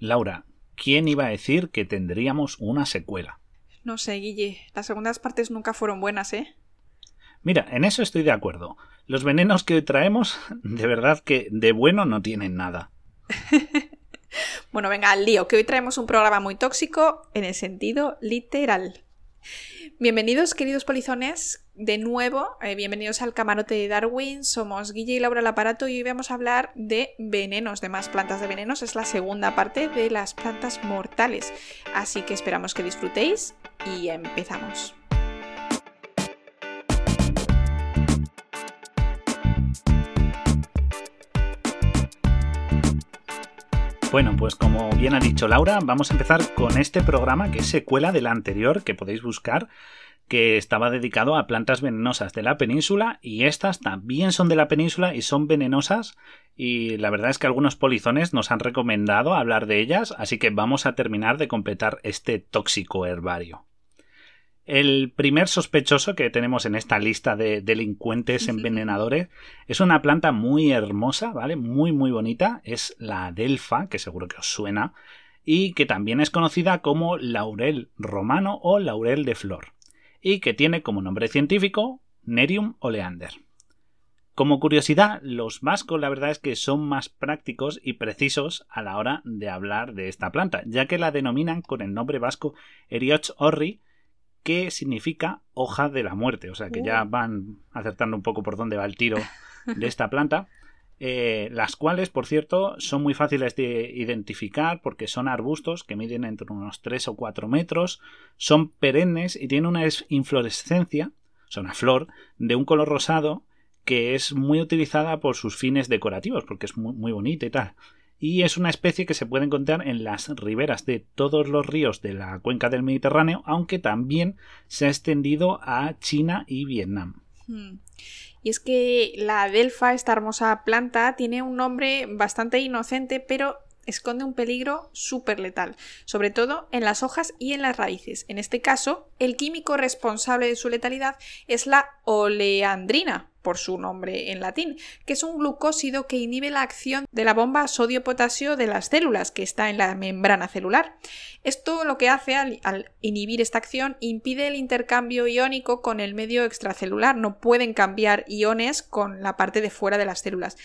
Laura, ¿quién iba a decir que tendríamos una secuela? No sé, Guille, las segundas partes nunca fueron buenas, ¿eh? Mira, en eso estoy de acuerdo. Los venenos que hoy traemos, de verdad que de bueno no tienen nada. bueno, venga, al lío, que hoy traemos un programa muy tóxico en el sentido literal. Bienvenidos, queridos polizones, de nuevo, eh, bienvenidos al camarote de Darwin. Somos Guille y Laura el aparato y hoy vamos a hablar de venenos, de más plantas de venenos. Es la segunda parte de las plantas mortales. Así que esperamos que disfrutéis y empezamos. Bueno, pues como bien ha dicho Laura, vamos a empezar con este programa que es secuela del anterior que podéis buscar que estaba dedicado a plantas venenosas de la península y estas también son de la península y son venenosas y la verdad es que algunos polizones nos han recomendado hablar de ellas, así que vamos a terminar de completar este tóxico herbario. El primer sospechoso que tenemos en esta lista de delincuentes envenenadores es una planta muy hermosa, ¿vale? Muy, muy bonita. Es la adelfa, que seguro que os suena, y que también es conocida como laurel romano o laurel de flor, y que tiene como nombre científico Nerium oleander. Como curiosidad, los vascos la verdad es que son más prácticos y precisos a la hora de hablar de esta planta, ya que la denominan con el nombre vasco Erioch orri, que significa hoja de la muerte. O sea que ya uh. van acertando un poco por dónde va el tiro de esta planta. Eh, las cuales, por cierto, son muy fáciles de identificar porque son arbustos que miden entre unos 3 o 4 metros, son perennes y tienen una inflorescencia, o sea, una flor, de un color rosado que es muy utilizada por sus fines decorativos porque es muy, muy bonita y tal y es una especie que se puede encontrar en las riberas de todos los ríos de la cuenca del Mediterráneo, aunque también se ha extendido a China y Vietnam. Hmm. Y es que la adelfa, esta hermosa planta, tiene un nombre bastante inocente, pero esconde un peligro súper letal, sobre todo en las hojas y en las raíces. En este caso, el químico responsable de su letalidad es la oleandrina, por su nombre en latín, que es un glucósido que inhibe la acción de la bomba sodio-potasio de las células que está en la membrana celular. Esto lo que hace al, inhibir esta acción impide el intercambio iónico con el medio extracelular, no pueden cambiar iones con la parte de fuera de las células.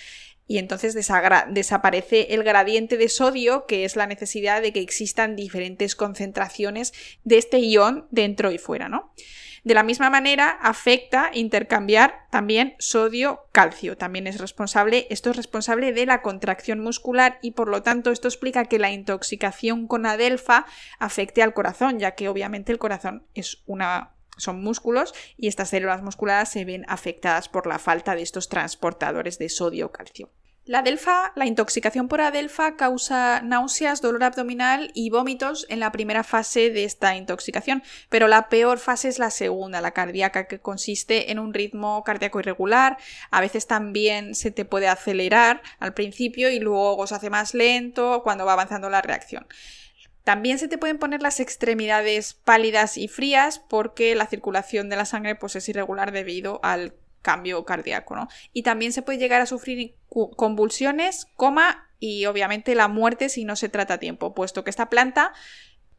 Y entonces desaparece el gradiente de sodio, que es la necesidad de que existan diferentes concentraciones de este ion dentro y fuera, ¿no? De la misma manera, afecta intercambiar también sodio-calcio. También es responsable, esto es responsable de la contracción muscular y por lo tanto esto explica que la intoxicación con adelfa afecte al corazón, ya que obviamente el corazón es una son músculos y estas células musculares se ven afectadas por la falta de estos transportadores de sodio-calcio. La adelfa, la intoxicación por adelfa causa náuseas, dolor abdominal y vómitos en la primera fase de esta intoxicación, pero la peor fase es la segunda, la cardíaca, que consiste en un ritmo cardíaco irregular, a veces también se te puede acelerar al principio y luego se hace más lento cuando va avanzando la reacción. También se te pueden poner las extremidades pálidas y frías porque la circulación de la sangre pues, es irregular debido al cambio cardíaco, ¿no? Y también se puede llegar a sufrir convulsiones, coma y obviamente la muerte si no se trata a tiempo, puesto que esta planta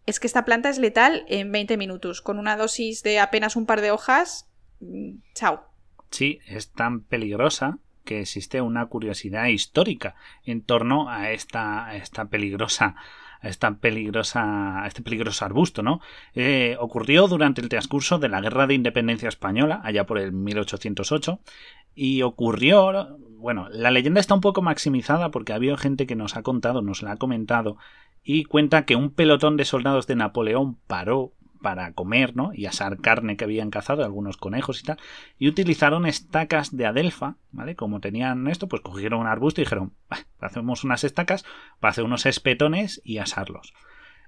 es que esta planta es letal en 20 minutos, con una dosis de apenas un par de hojas, mm, chao. Sí, es tan peligrosa que existe una curiosidad histórica en torno a esta, esta peligrosa esta peligrosa, este peligroso arbusto, ¿no? Eh, ocurrió durante el transcurso de la Guerra de Independencia Española, allá por el 1808, y ocurrió, bueno, la leyenda está un poco maximizada porque había gente que nos ha contado, nos la ha comentado, y cuenta que un pelotón de soldados de Napoleón paró para comer, ¿no? Y asar carne que habían cazado, algunos conejos y tal. Y utilizaron estacas de adelfa, ¿vale? Como tenían esto, pues cogieron un arbusto y dijeron, hacemos unas estacas para hacer unos espetones y asarlos.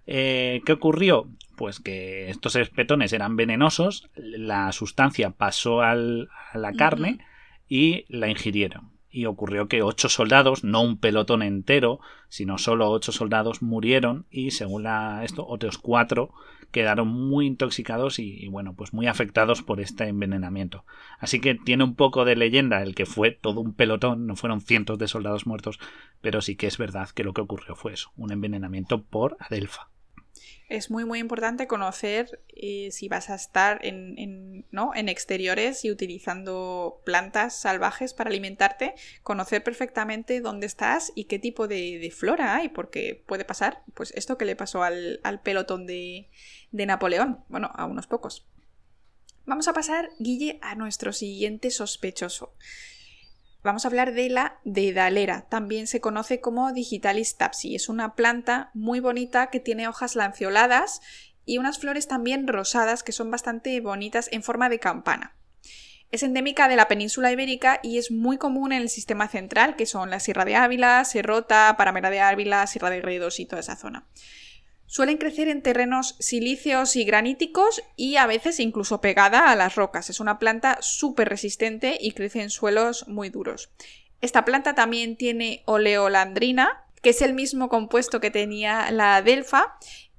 Eh, ¿Qué ocurrió? Pues que estos espetones eran venenosos, la sustancia pasó a la carne y la ingirieron. Y ocurrió que ocho soldados, no un pelotón entero, sino solo ocho soldados murieron y según la, esto otros cuatro quedaron muy intoxicados y, bueno pues muy afectados por este envenenamiento. Así que tiene un poco de leyenda el que fue todo un pelotón, no fueron cientos de soldados muertos, pero sí que es verdad que lo que ocurrió fue eso, un envenenamiento por Adelfa es muy muy importante conocer eh, si vas a estar en, en exteriores y utilizando plantas salvajes para alimentarte, conocer perfectamente dónde estás y qué tipo de, flora hay, porque puede pasar pues esto que le pasó al, pelotón de, de Napoleón, bueno, a unos pocos. Vamos a pasar, Guille, a nuestro siguiente sospechoso. Vamos a hablar de la dedalera, también se conoce como Digitalis tapsi. Es una planta muy bonita que tiene hojas lanceoladas y unas flores también rosadas que son bastante bonitas en forma de campana. Es endémica de la península ibérica y es muy común en el sistema central, que son la Sierra de Ávila, Serrota, Paramera de Ávila, Sierra de Gredos y toda esa zona. Suelen crecer en terrenos silíceos y graníticos y a veces incluso pegada a las rocas. Es una planta súper resistente y crece en suelos muy duros. Esta planta también tiene oleolandrina, que es el mismo compuesto que tenía la delfa,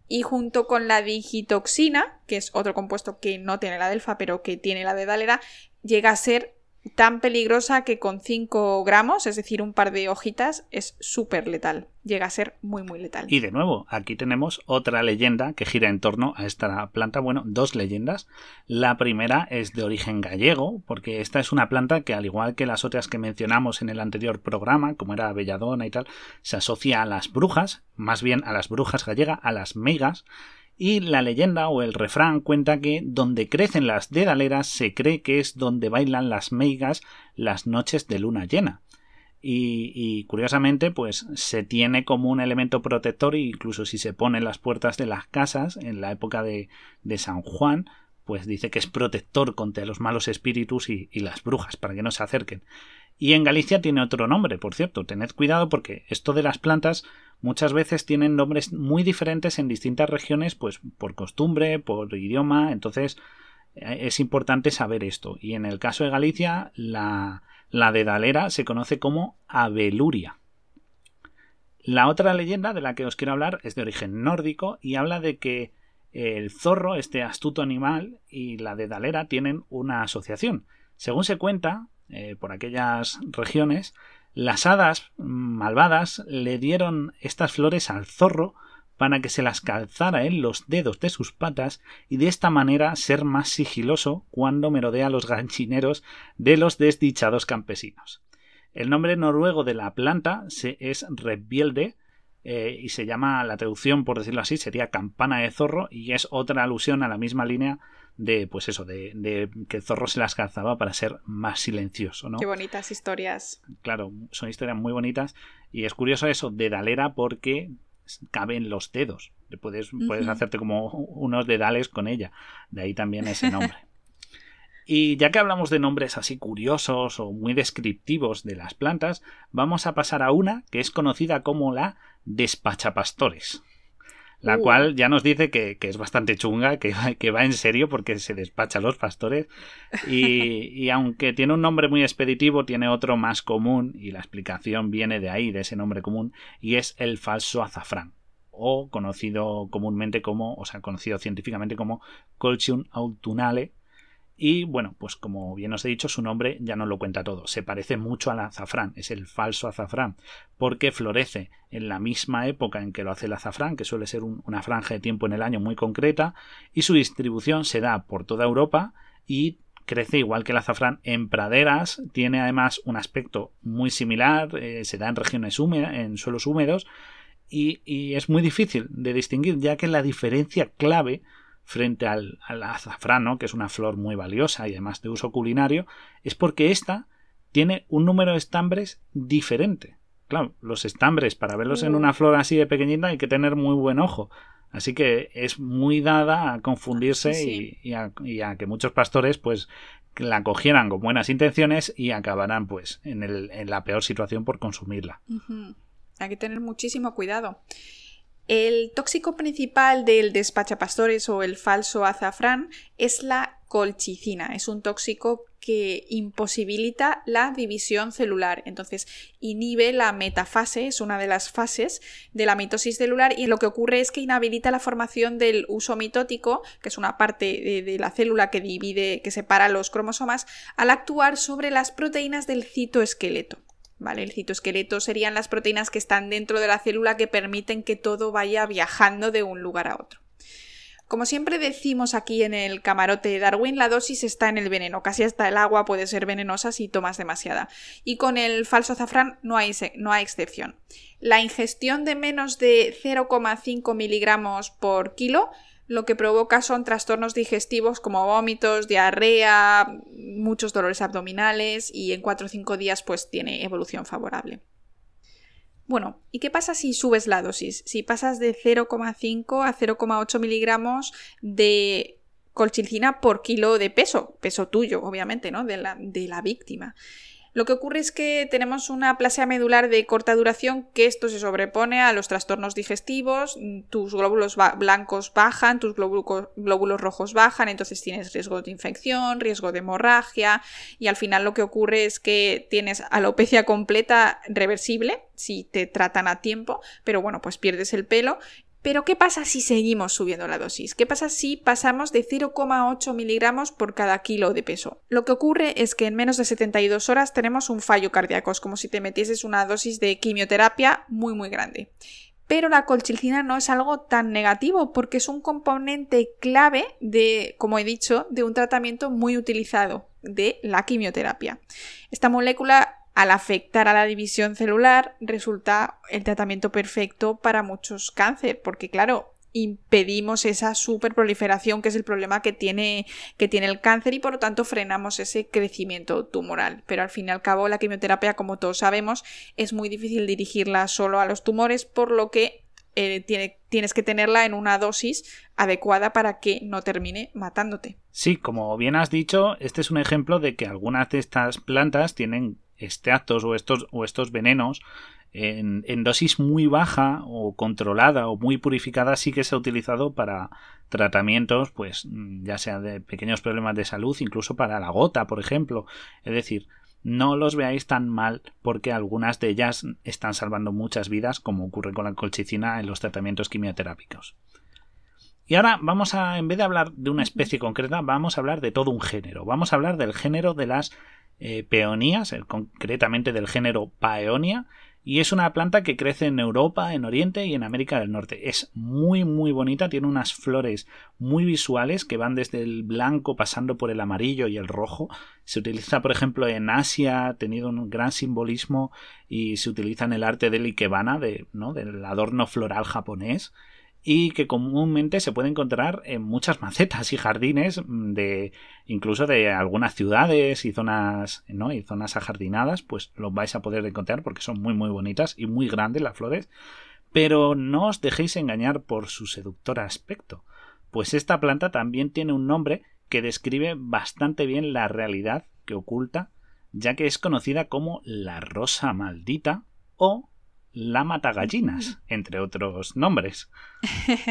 y junto con la digitoxina, que es otro compuesto que no tiene la delfa pero que tiene la dedalera, llega a ser tan peligrosa que con 5 gramos, es decir, un par de hojitas, es súper letal. Llega a ser muy, muy letal. Y de nuevo, aquí tenemos otra leyenda que gira en torno a esta planta. Bueno, dos leyendas. La primera es de origen gallego, porque esta es una planta que, al igual que las otras que mencionamos en el anterior programa, como era Belladona y tal, se asocia a las brujas, más bien a las brujas gallegas, a las meigas, y la leyenda o el refrán cuenta que donde crecen las dedaleras se cree que es donde bailan las meigas las noches de luna llena. Y, curiosamente, pues se tiene como un elemento protector, incluso si se pone en las puertas de las casas en la época de, de San Juan, pues dice que es protector contra los malos espíritus y, y, las brujas, para que no se acerquen. Y en Galicia tiene otro nombre, por cierto. Tened cuidado porque esto de las plantas muchas veces tienen nombres muy diferentes en distintas regiones, pues por costumbre, por idioma, entonces eh, es importante saber esto. Y en el caso de Galicia, la, la dedalera se conoce como abeluria. La otra leyenda de la que os quiero hablar es de origen nórdico y habla de que el zorro, este astuto animal, y la dedalera tienen una asociación. Según se cuenta, eh, por aquellas regiones, las hadas malvadas le dieron estas flores al zorro para que se las calzara en los dedos de sus patas y de esta manera ser más sigiloso cuando merodea los ganchineros de los desdichados campesinos. El nombre noruego de la planta es Rebielde eh, y se llama, la traducción por decirlo así, sería campana de zorro y es otra alusión a la misma línea de, pues eso, de, que el zorro se las calzaba para ser más silencioso, ¿no? Qué bonitas historias. Claro, son historias muy bonitas y es curioso eso de Dalera porque caben los dedos. Puedes, puedes hacerte como unos dedales con ella. De ahí también ese nombre. y ya que hablamos de nombres así curiosos o muy descriptivos de las plantas, vamos a pasar a una que es conocida como la despachapastores la uh. cual ya nos dice que, es bastante chunga, que, que, va en serio porque se despacha a los pastores y, aunque tiene un nombre muy expeditivo, tiene otro más común y la explicación viene de ahí, de ese nombre común, y es el falso azafrán o conocido comúnmente como, o sea, conocido científicamente como Colchium autunale y bueno, pues como bien os he dicho, su nombre ya no lo cuenta todo. Se parece mucho al azafrán, es el falso azafrán, porque florece en la misma época en que lo hace el azafrán, que suele ser una franja de tiempo en el año muy concreta, y su distribución se da por toda Europa y crece igual que el azafrán en praderas, tiene además un aspecto muy similar, eh, se da en regiones húmedas, en suelos húmedos, y es muy difícil de distinguir, ya que la diferencia clave frente al, azafrán, que es una flor muy valiosa y además de uso culinario, es porque esta tiene un número de estambres diferente. Claro, los estambres, para verlos en mm. una flor así de pequeñita, hay que tener muy buen ojo. Así que es muy dada a confundirse Y, a, que muchos pastores pues la cogieran con buenas intenciones y acabarán pues en, el, en la peor situación por consumirla. Hay que tener muchísimo cuidado. El tóxico principal del despachapastores o el falso azafrán es la colchicina. Es un tóxico que imposibilita la división celular. Entonces, inhibe la metafase, es una de las fases de la mitosis celular y lo que ocurre es que inhabilita la formación del uso mitótico, que es una parte de, de la célula que divide, que separa los cromosomas, al actuar sobre las proteínas del citoesqueleto. ¿Vale? El citoesqueleto serían las proteínas que están dentro de la célula que permiten que todo vaya viajando de un lugar a otro. Como siempre decimos aquí en el camarote de Darwin, la dosis está en el veneno. Casi hasta el agua puede ser venenosa si tomas demasiada. Y con el falso azafrán no hay, no hay excepción. La ingestión de menos de 0,5 miligramos por kilo lo que provoca son trastornos digestivos como vómitos, diarrea, muchos dolores abdominales y en 4 o 5 días pues tiene evolución favorable. Bueno, ¿y qué pasa si subes la dosis? Si pasas de 0,5 a 0,8 miligramos de colchicina por kilo de peso, peso tuyo, obviamente, ¿no? De la, de la víctima. Lo que ocurre es que tenemos una plasia medular de corta duración que esto se sobrepone a los trastornos digestivos, tus glóbulos blancos bajan, tus glóbulos rojos bajan, entonces tienes riesgo de infección, riesgo de hemorragia y al final lo que ocurre es que tienes alopecia completa reversible si te tratan a tiempo, pero bueno, pues pierdes el pelo pero ¿qué pasa si seguimos subiendo la dosis? ¿Qué pasa si pasamos de 0,8 miligramos por cada kilo de peso? Lo que ocurre es que en menos de 72 horas tenemos un fallo cardíaco, es como si te metieses una dosis de quimioterapia muy muy grande. Pero la colchicina no es algo tan negativo porque es un componente clave de, como he dicho, de un tratamiento muy utilizado de la quimioterapia. Esta molécula al afectar a la división celular resulta el tratamiento perfecto para muchos cáncer, porque claro, impedimos esa superproliferación que es el problema que tiene, que tiene el cáncer y por lo tanto frenamos ese crecimiento tumoral. Pero al fin y al cabo la quimioterapia, como todos sabemos, es muy difícil dirigirla solo a los tumores, por lo que eh, tiene, tienes que tenerla en una dosis adecuada para que no termine matándote. Sí, como bien has dicho, este es un ejemplo de que algunas de estas plantas tienen extractos o estos, o estos venenos en, en, dosis muy baja o controlada o muy purificada sí que se ha utilizado para tratamientos, pues ya sea de pequeños problemas de salud, incluso para la gota, por ejemplo. Es decir, no los veáis tan mal porque algunas de ellas están salvando muchas vidas, como ocurre con la colchicina en los tratamientos quimioterápicos. Y ahora vamos a, en vez de hablar de una especie concreta, vamos a hablar de todo un género. Vamos a hablar del género de las eh, peonías, eh, concretamente del género Paeonia, y es una planta que crece en Europa, en Oriente y en América del Norte. Es muy muy bonita, tiene unas flores muy visuales que van desde el blanco pasando por el amarillo y el rojo. Se utiliza, por ejemplo, en Asia, ha tenido un gran simbolismo y se utiliza en el arte del ikebana, del adorno floral japonés y que comúnmente se puede encontrar en muchas macetas y jardines de incluso de algunas ciudades y zonas no y zonas ajardinadas pues los vais a poder encontrar porque son muy muy bonitas y muy grandes las flores. Pero no os dejéis engañar por su seductor aspecto pues esta planta también tiene un nombre que describe bastante bien la realidad que oculta ya que es conocida como la rosa maldita o la matagallinas, entre otros nombres.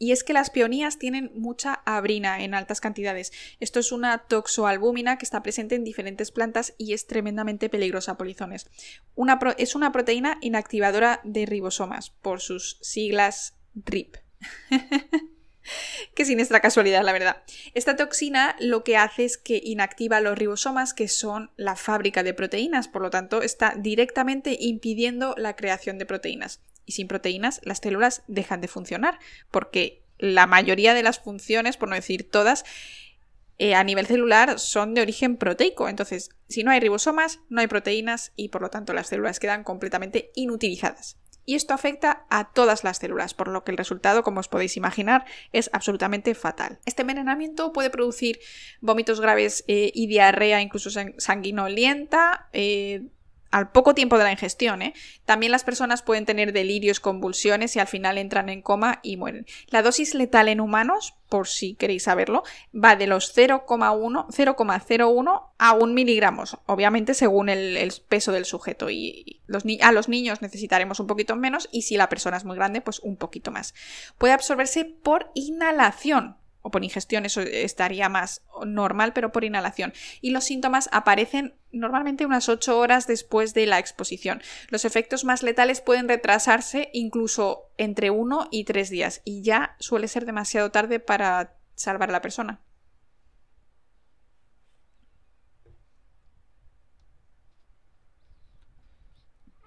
Y es que las peonías tienen mucha abrina en altas cantidades. Esto es una toxoalbúmina que está presente en diferentes plantas y es tremendamente peligrosa polizones. Una es una proteína inactivadora de ribosomas, por sus siglas RIP. Qué siniestra casualidad, la verdad. Esta toxina lo que hace es que inactiva los ribosomas, que son la fábrica de proteínas, por lo tanto, está directamente impidiendo la creación de proteínas. Y sin proteínas, las células dejan de funcionar, porque la mayoría de las funciones, por no decir todas, eh, a nivel celular son de origen proteico. Entonces, si no hay ribosomas, no hay proteínas y por lo tanto las células quedan completamente inutilizadas y esto afecta a todas las células, por lo que el resultado, como os podéis imaginar, es absolutamente fatal. Este envenenamiento puede producir vómitos graves eh, y diarrea, incluso sanguinolienta, eh, al poco tiempo de la ingestión. ¿eh? También las personas pueden tener delirios, convulsiones y al final entran en coma y mueren. La dosis letal en humanos, por si queréis saberlo, va de los 0,01 a 1 miligramos, obviamente según el, peso del sujeto. Y a los niños necesitaremos un poquito menos y si la persona es muy grande, pues un poquito más. Puede absorberse por inhalación o por ingestión, eso estaría más normal, pero por inhalación. Y los síntomas aparecen normalmente unas 8 horas después de la exposición. Los efectos más letales pueden retrasarse incluso entre 1 y 3 días y ya suele ser demasiado tarde para salvar a la persona.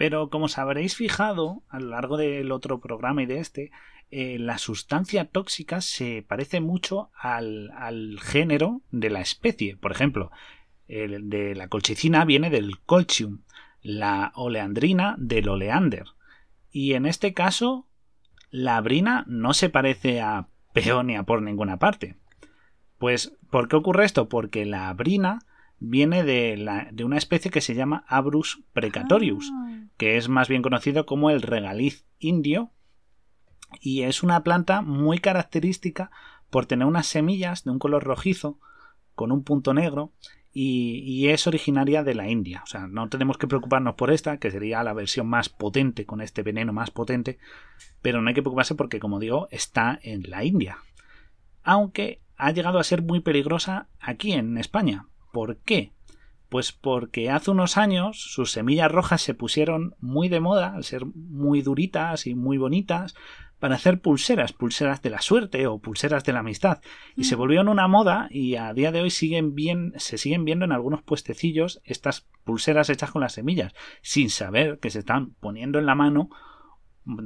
Pero como os habréis fijado a lo largo del otro programa y de este, eh, la sustancia tóxica se parece mucho al, género de la especie. Por ejemplo, el de la colchicina viene del colchium, la oleandrina del oleander. Y en este caso, la abrina no se parece a peonia por ninguna parte. Pues, ¿por qué ocurre esto? Porque la abrina viene de, una especie que se llama Abrus precatorius, ah. Que es más bien conocido como el regaliz indio, y es una planta muy característica por tener unas semillas de un color rojizo con un punto negro y, es originaria de la India. O sea, no tenemos que preocuparnos por esta, que sería la versión más potente, con este veneno más potente, pero no hay que preocuparse porque, como digo, está en la India. Aunque ha llegado a ser muy peligrosa aquí en España, ¿Por qué? Pues porque hace unos años sus semillas rojas se pusieron muy de moda, al ser muy duritas y muy bonitas, para hacer pulseras, pulseras de la suerte o pulseras de la amistad. Y se mm. volvieron una moda y a día de hoy siguen bien, se siguen viendo en algunos puestecillos estas pulseras hechas con las semillas, sin saber que se están poniendo en la mano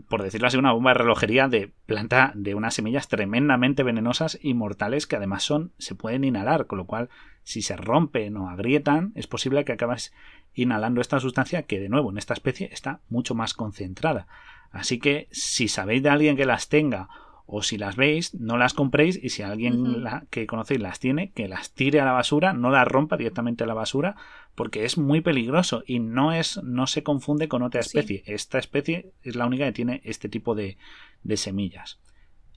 por decirlo así, una bomba de relojería de planta de unas semillas tremendamente venenosas y mortales que además son, se pueden inhalar, con lo cual si se rompen o agrietan, es posible que acabes inhalando esta sustancia que de nuevo en esta especie está mucho más concentrada. Así que si sabéis de alguien que las tenga o si las veis, no las compréis y si alguien que conocéis las tiene, que las tire a la basura, no las rompa directamente a la basura, porque es muy peligroso y no es no se confunde con otra especie. Esta especie es la única que tiene este tipo de, de semillas.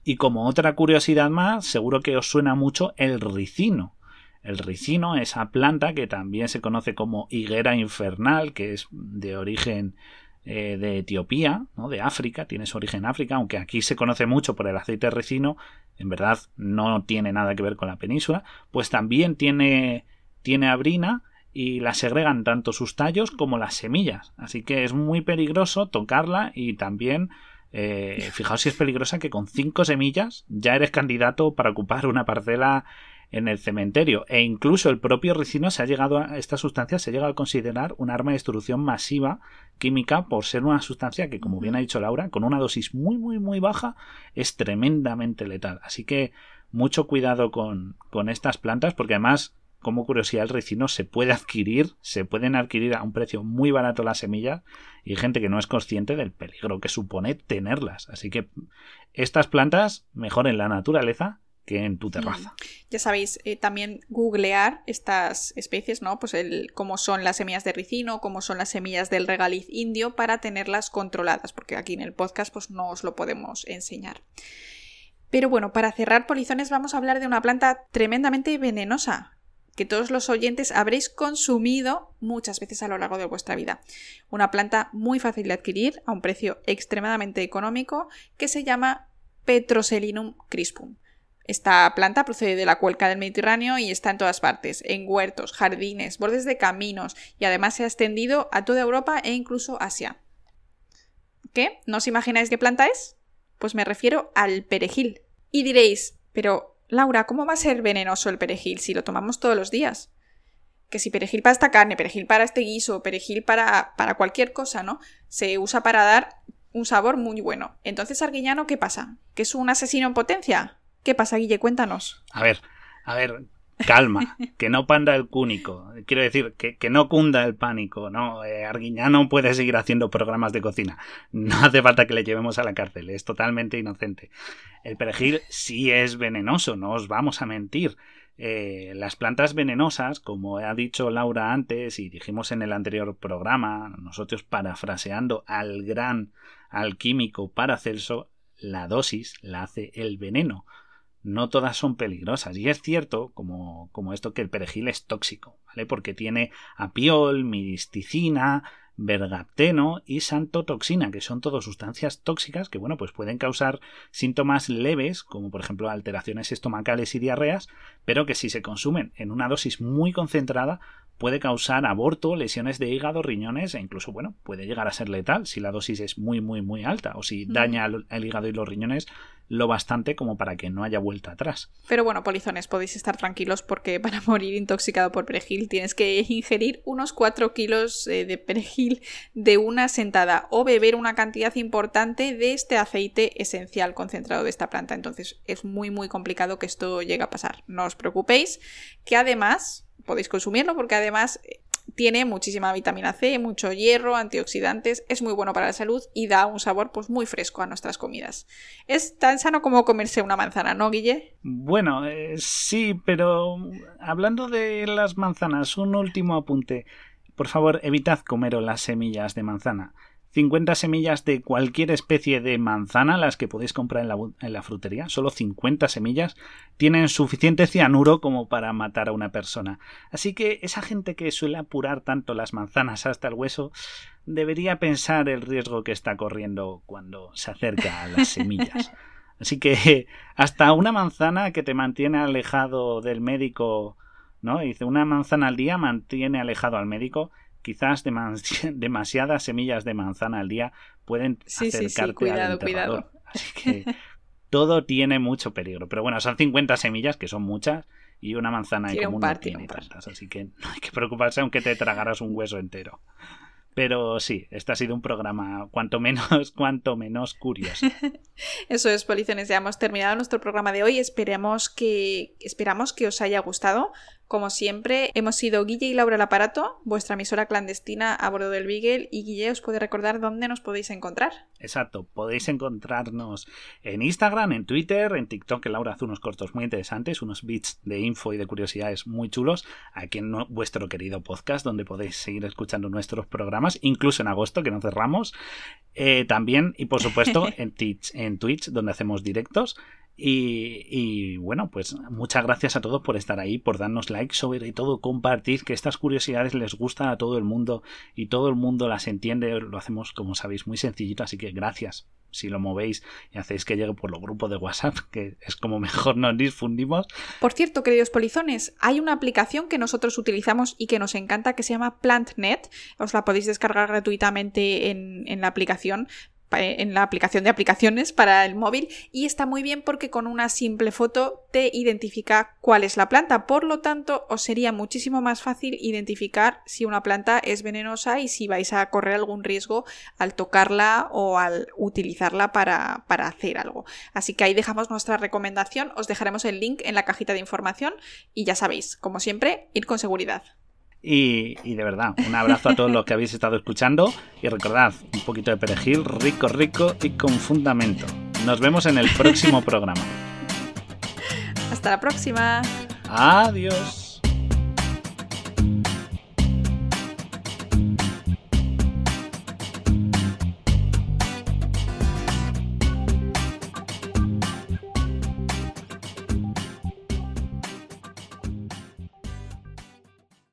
Y como otra curiosidad más, seguro que os suena mucho el ricino. El ricino, esa planta que también se conoce como higuera infernal, que es de origen eh, de Etiopía, ¿no? de África, tiene su origen en África, aunque aquí se conoce mucho por el aceite de ricino, en verdad no tiene nada que ver con la península, pues también tiene, tiene abrina y la segregan tanto sus tallos como las semillas. Así que es muy peligroso tocarla y también eh, fijaos si es peligrosa que con cinco semillas ya eres candidato para ocupar una parcela en el cementerio. E incluso el propio ricino se ha llegado a esta sustancia se llega a considerar un arma de destrucción masiva química por ser una sustancia que como bien ha dicho Laura con una dosis muy muy muy baja es tremendamente letal. Así que mucho cuidado con, con estas plantas porque además como curiosidad el ricino se puede adquirir se pueden adquirir a un precio muy barato las semillas y gente que no es consciente del peligro que supone tenerlas. Así que estas plantas mejor en la naturaleza en tu terraza. Ya sabéis, eh, también googlear estas especies, ¿no? Pues cómo son las semillas de ricino, cómo son las semillas del regaliz indio para tenerlas controladas, porque aquí en el podcast pues no os lo podemos enseñar. Pero bueno, para cerrar polizones vamos a hablar de una planta tremendamente venenosa, que todos los oyentes habréis consumido muchas veces a lo largo de vuestra vida. Una planta muy fácil de adquirir a un precio extremadamente económico que se llama Petroselinum crispum. Esta planta procede de la cuenca del Mediterráneo y está en todas partes, en huertos, jardines, bordes de caminos y además se ha extendido a toda Europa e incluso Asia. ¿Qué? ¿No os imagináis qué planta es? Pues me refiero al perejil. Y diréis, pero Laura, ¿cómo va a ser venenoso el perejil si lo tomamos todos los días? Que si perejil para esta carne, perejil para este guiso, perejil para, para cualquier cosa, ¿no? Se usa para dar un sabor muy bueno. Entonces, Arguiñano, ¿qué pasa? ¿Que es un asesino en potencia? ¿Qué pasa, Guille? Cuéntanos. A ver, a ver, calma, que no panda el cúnico. Quiero decir, que, no cunda el pánico, ¿no? Eh, Arguiñano puede seguir haciendo programas de cocina. No hace falta que le llevemos a la cárcel, es totalmente inocente. El perejil sí es venenoso, no os vamos a mentir. Eh, las plantas venenosas, como ha dicho Laura antes y dijimos en el anterior programa, nosotros parafraseando al gran alquímico Paracelso, la dosis la hace el veneno no todas son peligrosas. Y es cierto, como, como esto, que el perejil es tóxico, ¿vale? Porque tiene apiol, misticina, bergapteno y santotoxina, que son todas sustancias tóxicas que, bueno, pues pueden causar síntomas leves, como por ejemplo alteraciones estomacales y diarreas, pero que si se consumen en una dosis muy concentrada puede causar aborto, lesiones de hígado, riñones e incluso, bueno, puede llegar a ser letal si la dosis es muy, muy, muy alta o si daña el hígado y los riñones lo bastante como para que no haya vuelta atrás. Pero bueno, polizones, podéis estar tranquilos porque para morir intoxicado por perejil tienes que ingerir unos 4 kilos eh, de perejil de una sentada o beber una cantidad importante de este aceite esencial concentrado de esta planta. Entonces es muy muy complicado que esto llegue a pasar. No os preocupéis, que además podéis consumirlo porque además eh, tiene muchísima vitamina C, mucho hierro, antioxidantes, es muy bueno para la salud y da un sabor pues muy fresco a nuestras comidas. Es tan sano como comerse una manzana, ¿no, Guille? Bueno, eh, sí, pero hablando de las manzanas, un último apunte. Por favor, evitad comeros las semillas de manzana. 50 semillas de cualquier especie de manzana, las que podéis comprar en la, en la, frutería, solo 50 semillas, tienen suficiente cianuro como para matar a una persona. Así que esa gente que suele apurar tanto las manzanas hasta el hueso, debería pensar el riesgo que está corriendo cuando se acerca a las semillas. Así que hasta una manzana que te mantiene alejado del médico, ¿no? Dice, una manzana al día mantiene alejado al médico quizás demasiadas semillas de manzana al día pueden acercarte cuidado, al Cuidado. Así que todo tiene mucho peligro. Pero bueno, son 50 semillas, que son muchas, y una manzana en común no tiene tantas. Así que no hay que preocuparse aunque te tragaras un hueso entero. Pero sí, este ha sido un programa cuanto menos, cuanto menos curioso. Eso es, policiones. Ya hemos terminado nuestro programa de hoy. Esperemos que, esperamos que os haya gustado. Como siempre, hemos sido Guille y Laura el aparato, vuestra emisora clandestina a bordo del Beagle, y Guille os puede recordar dónde nos podéis encontrar. Exacto, podéis encontrarnos en Instagram, en Twitter, en TikTok, que Laura hace unos cortos muy interesantes, unos bits de info y de curiosidades muy chulos, aquí en vuestro querido podcast, donde podéis seguir escuchando nuestros programas, incluso en agosto, que no cerramos. Eh, también, y por supuesto, en en Twitch, donde hacemos directos. Y, bueno, pues muchas gracias a todos por estar ahí, por darnos like, sobre todo compartir que estas curiosidades les gustan a todo el mundo y todo el mundo las entiende. Lo hacemos, como sabéis, muy sencillito, así que gracias si lo movéis y hacéis que llegue por los grupos de WhatsApp, que es como mejor nos difundimos. Por cierto, queridos polizones, hay una aplicación que nosotros utilizamos y que nos encanta que se llama PlantNet. Os la podéis descargar gratuitamente en, en la aplicación en la aplicación de aplicaciones para el móvil y está muy bien porque con una simple foto te identifica cuál es la planta. Por lo tanto, os sería muchísimo más fácil identificar si una planta es venenosa y si vais a correr algún riesgo al tocarla o al utilizarla para, para hacer algo. Así que ahí dejamos nuestra recomendación, os dejaremos el link en la cajita de información y ya sabéis, como siempre, ir con seguridad. Y, de verdad, un abrazo a todos los que habéis estado escuchando y recordad, un poquito de perejil rico, rico y con fundamento. Nos vemos en el próximo programa. Hasta la próxima. Adiós.